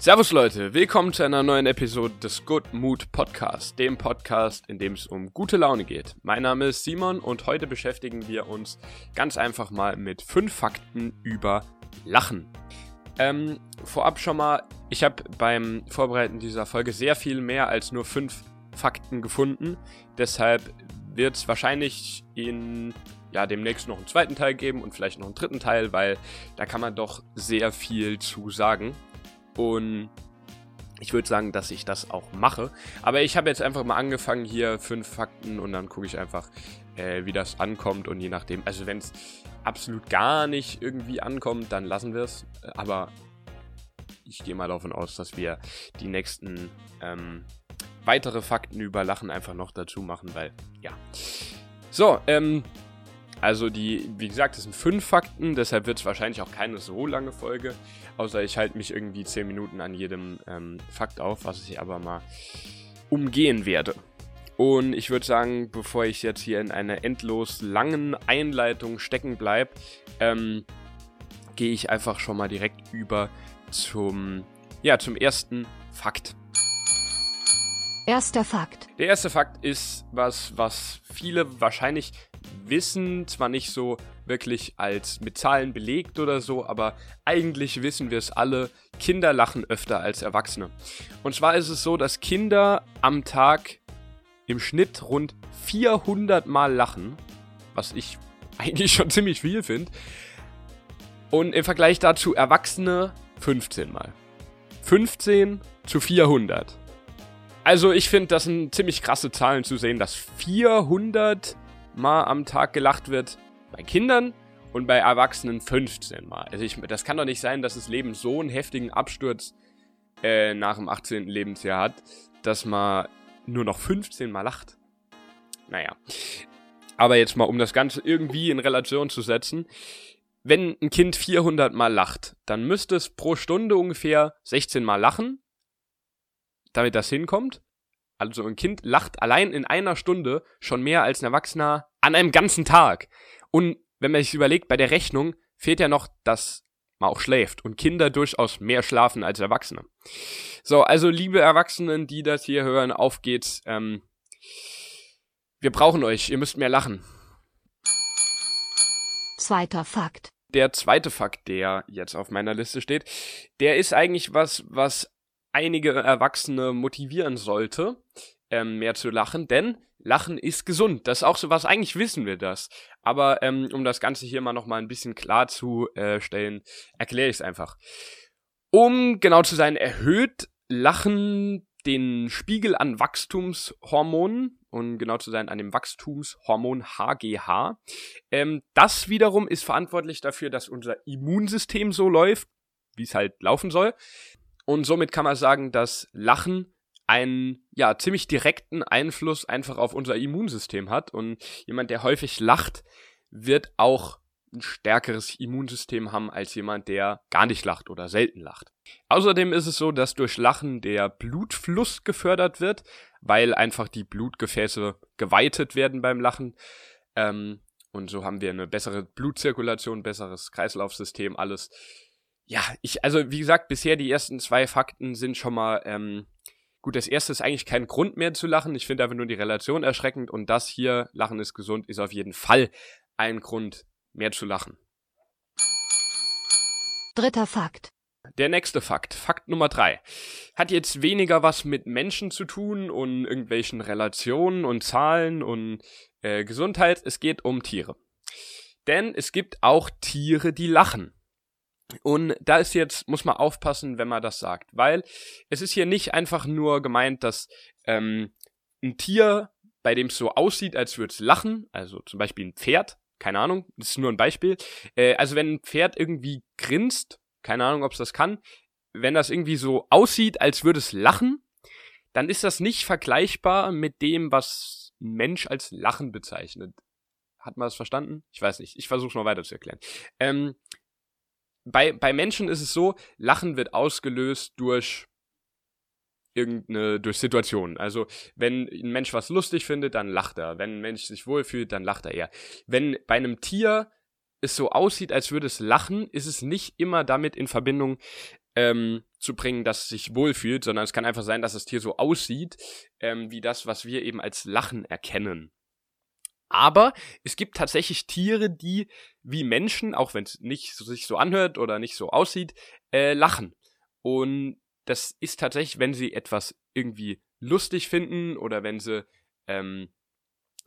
Servus Leute, willkommen zu einer neuen Episode des Good Mood Podcast, dem Podcast, in dem es um gute Laune geht. Mein Name ist Simon und heute beschäftigen wir uns ganz einfach mal mit fünf Fakten über Lachen. Ähm, vorab schon mal, ich habe beim Vorbereiten dieser Folge sehr viel mehr als nur fünf Fakten gefunden. Deshalb wird es wahrscheinlich in ja, demnächst noch einen zweiten Teil geben und vielleicht noch einen dritten Teil, weil da kann man doch sehr viel zu sagen. Und ich würde sagen, dass ich das auch mache. Aber ich habe jetzt einfach mal angefangen hier fünf Fakten und dann gucke ich einfach, äh, wie das ankommt und je nachdem. Also wenn es absolut gar nicht irgendwie ankommt, dann lassen wir es. Aber ich gehe mal davon aus, dass wir die nächsten ähm, weitere Fakten über Lachen einfach noch dazu machen, weil ja. So, ähm, also die, wie gesagt, das sind fünf Fakten, deshalb wird es wahrscheinlich auch keine so lange Folge, außer ich halte mich irgendwie zehn Minuten an jedem ähm, Fakt auf, was ich aber mal umgehen werde. Und ich würde sagen, bevor ich jetzt hier in einer endlos langen Einleitung stecken bleibe, ähm, gehe ich einfach schon mal direkt über zum, ja, zum ersten Fakt. Erster Fakt. Der erste Fakt ist was, was viele wahrscheinlich wissen, zwar nicht so wirklich als mit Zahlen belegt oder so, aber eigentlich wissen wir es alle, Kinder lachen öfter als Erwachsene. Und zwar ist es so, dass Kinder am Tag im Schnitt rund 400 Mal lachen, was ich eigentlich schon ziemlich viel finde. Und im Vergleich dazu Erwachsene 15 Mal. 15 zu 400. Also ich finde, das sind ziemlich krasse Zahlen zu sehen, dass 400 Mal am Tag gelacht wird bei Kindern und bei Erwachsenen 15 Mal. Also ich, das kann doch nicht sein, dass das Leben so einen heftigen Absturz äh, nach dem 18. Lebensjahr hat, dass man nur noch 15 Mal lacht. Naja. Aber jetzt mal, um das Ganze irgendwie in Relation zu setzen. Wenn ein Kind 400 Mal lacht, dann müsste es pro Stunde ungefähr 16 Mal lachen, damit das hinkommt. Also ein Kind lacht allein in einer Stunde schon mehr als ein Erwachsener an einem ganzen Tag. Und wenn man sich überlegt, bei der Rechnung fehlt ja noch, dass man auch schläft und Kinder durchaus mehr schlafen als Erwachsene. So, also liebe Erwachsenen, die das hier hören, auf geht's. Ähm, wir brauchen euch, ihr müsst mehr lachen. Zweiter Fakt. Der zweite Fakt, der jetzt auf meiner Liste steht, der ist eigentlich was, was einige Erwachsene motivieren sollte, ähm, mehr zu lachen, denn Lachen ist gesund. Das ist auch so was, eigentlich wissen wir das. Aber ähm, um das Ganze hier mal nochmal ein bisschen klarzustellen, erkläre ich es einfach. Um genau zu sein, erhöht Lachen den Spiegel an Wachstumshormonen und genau zu sein an dem Wachstumshormon HGH. Ähm, das wiederum ist verantwortlich dafür, dass unser Immunsystem so läuft, wie es halt laufen soll. Und somit kann man sagen, dass Lachen einen ja ziemlich direkten Einfluss einfach auf unser Immunsystem hat und jemand, der häufig lacht, wird auch ein stärkeres Immunsystem haben als jemand, der gar nicht lacht oder selten lacht. Außerdem ist es so, dass durch Lachen der Blutfluss gefördert wird, weil einfach die Blutgefäße geweitet werden beim Lachen. Ähm, und so haben wir eine bessere Blutzirkulation, besseres Kreislaufsystem, alles ja, ich, also wie gesagt, bisher die ersten zwei Fakten sind schon mal, ähm, gut, das erste ist eigentlich kein Grund mehr zu lachen. Ich finde einfach nur die Relation erschreckend und das hier, Lachen ist gesund, ist auf jeden Fall ein Grund mehr zu lachen. Dritter Fakt. Der nächste Fakt, Fakt Nummer drei, hat jetzt weniger was mit Menschen zu tun und irgendwelchen Relationen und Zahlen und äh, Gesundheit. Es geht um Tiere. Denn es gibt auch Tiere, die lachen. Und da ist jetzt, muss man aufpassen, wenn man das sagt, weil es ist hier nicht einfach nur gemeint, dass ähm, ein Tier, bei dem es so aussieht, als würde es lachen, also zum Beispiel ein Pferd, keine Ahnung, das ist nur ein Beispiel. Äh, also wenn ein Pferd irgendwie grinst, keine Ahnung, ob es das kann, wenn das irgendwie so aussieht, als würde es lachen, dann ist das nicht vergleichbar mit dem, was ein Mensch als Lachen bezeichnet. Hat man das verstanden? Ich weiß nicht. Ich versuche es mal weiter zu erklären. Ähm, bei, bei Menschen ist es so, Lachen wird ausgelöst durch irgendeine, durch Situationen. Also, wenn ein Mensch was lustig findet, dann lacht er. Wenn ein Mensch sich wohlfühlt, dann lacht er eher. Wenn bei einem Tier es so aussieht, als würde es lachen, ist es nicht immer damit in Verbindung, ähm, zu bringen, dass es sich wohlfühlt, sondern es kann einfach sein, dass das Tier so aussieht, ähm, wie das, was wir eben als Lachen erkennen. Aber es gibt tatsächlich Tiere, die wie Menschen, auch wenn es nicht so, sich so anhört oder nicht so aussieht, äh, lachen. Und das ist tatsächlich, wenn sie etwas irgendwie lustig finden oder wenn sie ähm,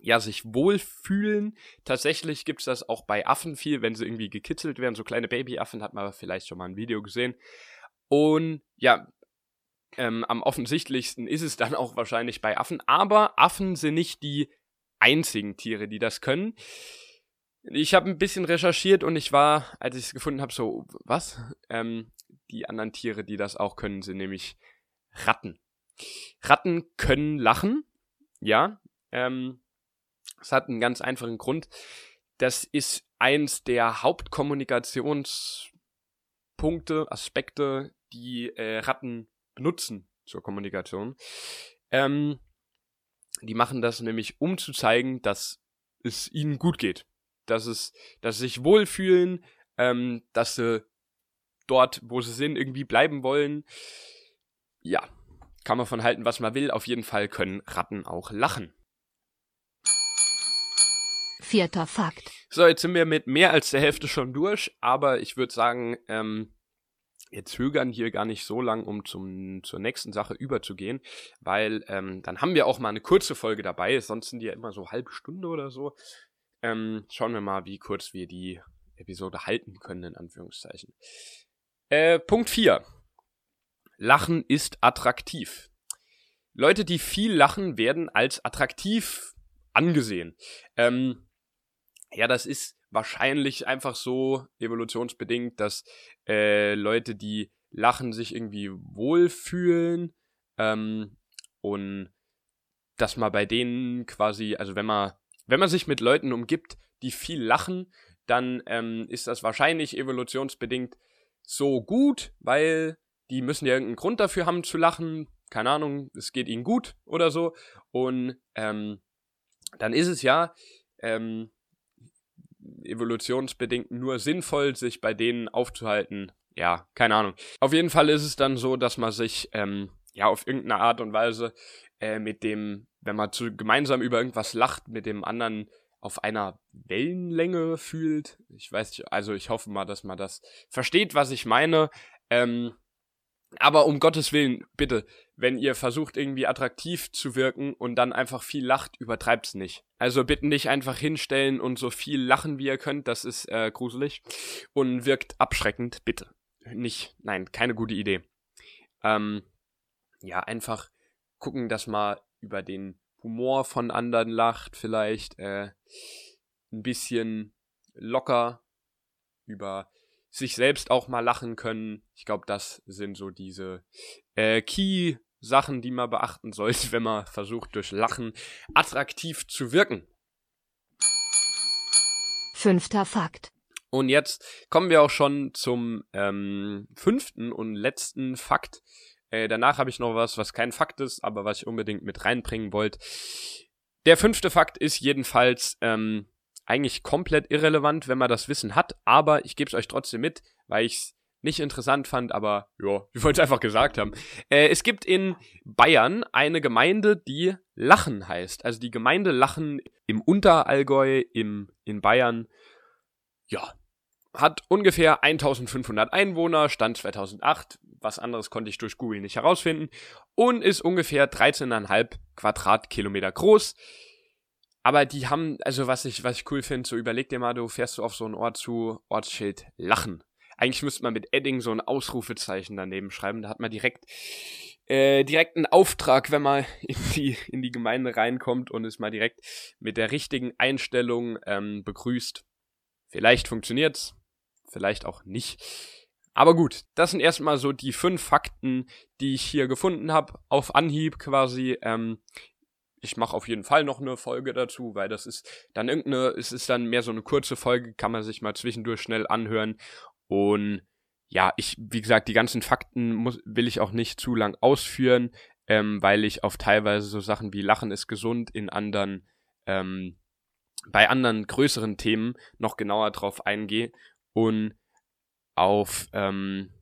ja sich wohlfühlen. Tatsächlich gibt es das auch bei Affen viel, wenn sie irgendwie gekitzelt werden. So kleine Babyaffen hat man vielleicht schon mal ein Video gesehen. Und ja, ähm, am offensichtlichsten ist es dann auch wahrscheinlich bei Affen. Aber Affen sind nicht die einzigen Tiere, die das können. Ich habe ein bisschen recherchiert und ich war, als ich es gefunden habe, so, was? Ähm, die anderen Tiere, die das auch können, sind nämlich Ratten. Ratten können lachen, ja. Ähm, hat einen ganz einfachen Grund. Das ist eins der Hauptkommunikationspunkte, Aspekte, die äh, Ratten benutzen zur Kommunikation. Ähm, die machen das nämlich, um zu zeigen, dass es ihnen gut geht. Dass es, dass sie sich wohlfühlen, ähm, dass sie dort, wo sie sind, irgendwie bleiben wollen. Ja, kann man von halten, was man will. Auf jeden Fall können Ratten auch lachen. Vierter Fakt. So, jetzt sind wir mit mehr als der Hälfte schon durch, aber ich würde sagen, ähm, wir zögern hier gar nicht so lang, um zum, zur nächsten Sache überzugehen, weil ähm, dann haben wir auch mal eine kurze Folge dabei, sonst sind die ja immer so halbe Stunde oder so. Ähm, schauen wir mal, wie kurz wir die Episode halten können, in Anführungszeichen. Äh, Punkt 4. Lachen ist attraktiv. Leute, die viel lachen, werden als attraktiv angesehen. Ähm, ja, das ist wahrscheinlich einfach so evolutionsbedingt, dass äh, Leute, die lachen, sich irgendwie wohlfühlen ähm, und dass man bei denen quasi, also wenn man, wenn man sich mit Leuten umgibt, die viel lachen, dann ähm, ist das wahrscheinlich evolutionsbedingt so gut, weil die müssen ja irgendeinen Grund dafür haben zu lachen. Keine Ahnung, es geht ihnen gut oder so. Und ähm, dann ist es ja ähm, evolutionsbedingt nur sinnvoll, sich bei denen aufzuhalten. Ja, keine Ahnung. Auf jeden Fall ist es dann so, dass man sich ähm, ja auf irgendeine Art und Weise äh, mit dem, wenn man zu, gemeinsam über irgendwas lacht, mit dem anderen auf einer Wellenlänge fühlt. Ich weiß nicht, also ich hoffe mal, dass man das versteht, was ich meine. Ähm, aber um Gottes Willen, bitte, wenn ihr versucht irgendwie attraktiv zu wirken und dann einfach viel lacht, übertreibt's nicht. Also bitte nicht einfach hinstellen und so viel lachen, wie ihr könnt, das ist äh, gruselig und wirkt abschreckend, bitte. Nicht, nein, keine gute Idee. Ähm, ja, einfach gucken, dass man über den Humor von anderen lacht, vielleicht äh, ein bisschen locker über sich selbst auch mal lachen können. Ich glaube, das sind so diese äh, Key-Sachen, die man beachten sollte, wenn man versucht, durch Lachen attraktiv zu wirken. Fünfter Fakt. Und jetzt kommen wir auch schon zum ähm, fünften und letzten Fakt. Äh, danach habe ich noch was, was kein Fakt ist, aber was ich unbedingt mit reinbringen wollte. Der fünfte Fakt ist jedenfalls, ähm, eigentlich komplett irrelevant, wenn man das Wissen hat, aber ich gebe es euch trotzdem mit, weil ich es nicht interessant fand, aber ja, ich wollte es einfach gesagt haben. Äh, es gibt in Bayern eine Gemeinde, die Lachen heißt. Also die Gemeinde Lachen im Unterallgäu im, in Bayern. Ja, hat ungefähr 1500 Einwohner, Stand 2008. Was anderes konnte ich durch Google nicht herausfinden. Und ist ungefähr 13,5 Quadratkilometer groß. Aber die haben, also was ich, was ich cool finde, so überleg dir mal, du fährst du auf so einen Ort zu, Ortsschild Lachen. Eigentlich müsste man mit Edding so ein Ausrufezeichen daneben schreiben. Da hat man direkt, äh, direkt einen Auftrag, wenn man in die, in die Gemeinde reinkommt und es mal direkt mit der richtigen Einstellung ähm, begrüßt. Vielleicht funktioniert's, vielleicht auch nicht. Aber gut, das sind erstmal so die fünf Fakten, die ich hier gefunden habe, auf Anhieb quasi. Ähm, ich mache auf jeden Fall noch eine Folge dazu, weil das ist dann irgendeine, es ist dann mehr so eine kurze Folge, kann man sich mal zwischendurch schnell anhören. Und ja, ich, wie gesagt, die ganzen Fakten muss, will ich auch nicht zu lang ausführen, ähm, weil ich auf teilweise so Sachen wie Lachen ist gesund in anderen, ähm, bei anderen größeren Themen noch genauer drauf eingehe und auf, ähm,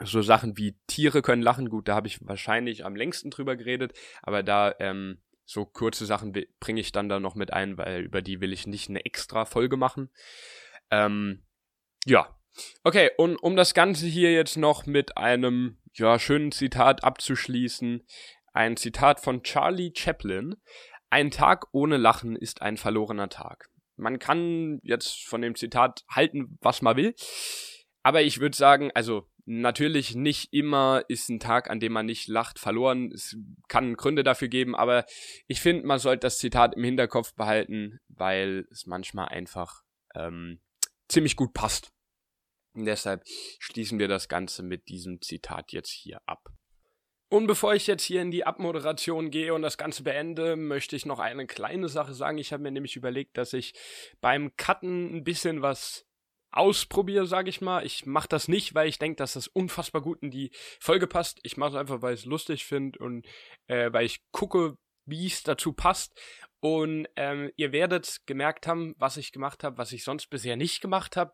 so Sachen wie Tiere können lachen, gut, da habe ich wahrscheinlich am längsten drüber geredet, aber da ähm, so kurze Sachen bringe ich dann da noch mit ein, weil über die will ich nicht eine extra Folge machen. Ähm, ja. Okay, und um das Ganze hier jetzt noch mit einem ja, schönen Zitat abzuschließen, ein Zitat von Charlie Chaplin. Ein Tag ohne Lachen ist ein verlorener Tag. Man kann jetzt von dem Zitat halten, was man will, aber ich würde sagen, also Natürlich nicht immer ist ein Tag, an dem man nicht lacht, verloren. Es kann Gründe dafür geben, aber ich finde, man sollte das Zitat im Hinterkopf behalten, weil es manchmal einfach ähm, ziemlich gut passt. Und deshalb schließen wir das Ganze mit diesem Zitat jetzt hier ab. Und bevor ich jetzt hier in die Abmoderation gehe und das Ganze beende, möchte ich noch eine kleine Sache sagen. Ich habe mir nämlich überlegt, dass ich beim Cutten ein bisschen was ausprobiere, sage ich mal. Ich mache das nicht, weil ich denke, dass das unfassbar gut in die Folge passt. Ich mache es einfach, weil ich es lustig finde und äh, weil ich gucke, wie es dazu passt. Und ähm, ihr werdet gemerkt haben, was ich gemacht habe, was ich sonst bisher nicht gemacht habe.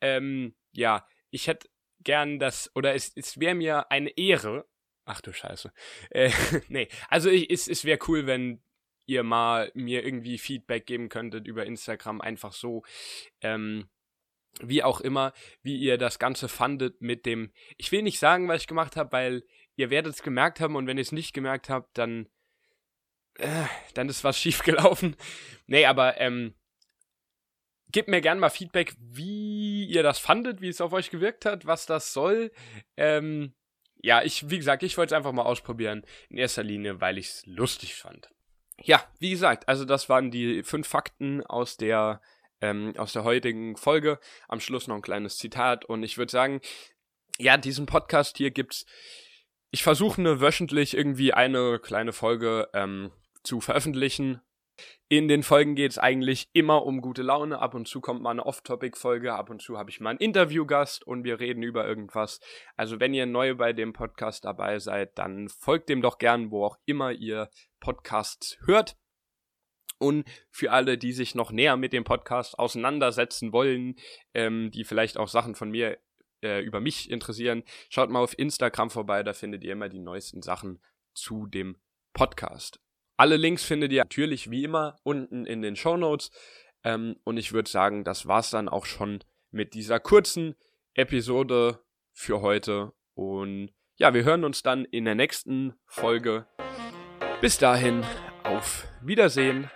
Ähm, ja, ich hätte gern das, oder es, es wäre mir eine Ehre. Ach du Scheiße. Äh, nee, also ich, es, es wäre cool, wenn ihr mal mir irgendwie Feedback geben könntet über Instagram, einfach so. Ähm, wie auch immer, wie ihr das Ganze fandet mit dem. Ich will nicht sagen, was ich gemacht habe, weil ihr werdet es gemerkt haben und wenn ihr es nicht gemerkt habt, dann. Äh, dann ist was schiefgelaufen. Nee, aber ähm, gebt mir gerne mal Feedback, wie ihr das fandet, wie es auf euch gewirkt hat, was das soll. Ähm, ja, ich, wie gesagt, ich wollte es einfach mal ausprobieren. In erster Linie, weil ich es lustig fand. Ja, wie gesagt, also das waren die fünf Fakten aus der ähm, aus der heutigen Folge. Am Schluss noch ein kleines Zitat und ich würde sagen, ja, diesen Podcast hier gibt's. Ich versuche ne wöchentlich irgendwie eine kleine Folge ähm, zu veröffentlichen. In den Folgen geht es eigentlich immer um gute Laune. Ab und zu kommt mal eine Off-Topic-Folge, ab und zu habe ich mal einen Interviewgast und wir reden über irgendwas. Also wenn ihr neu bei dem Podcast dabei seid, dann folgt dem doch gern, wo auch immer ihr Podcasts hört. Und für alle, die sich noch näher mit dem Podcast auseinandersetzen wollen, ähm, die vielleicht auch Sachen von mir äh, über mich interessieren, schaut mal auf Instagram vorbei, da findet ihr immer die neuesten Sachen zu dem Podcast. Alle Links findet ihr natürlich wie immer unten in den Show Notes. Ähm, und ich würde sagen, das war's dann auch schon mit dieser kurzen Episode für heute. Und ja, wir hören uns dann in der nächsten Folge. Bis dahin, auf Wiedersehen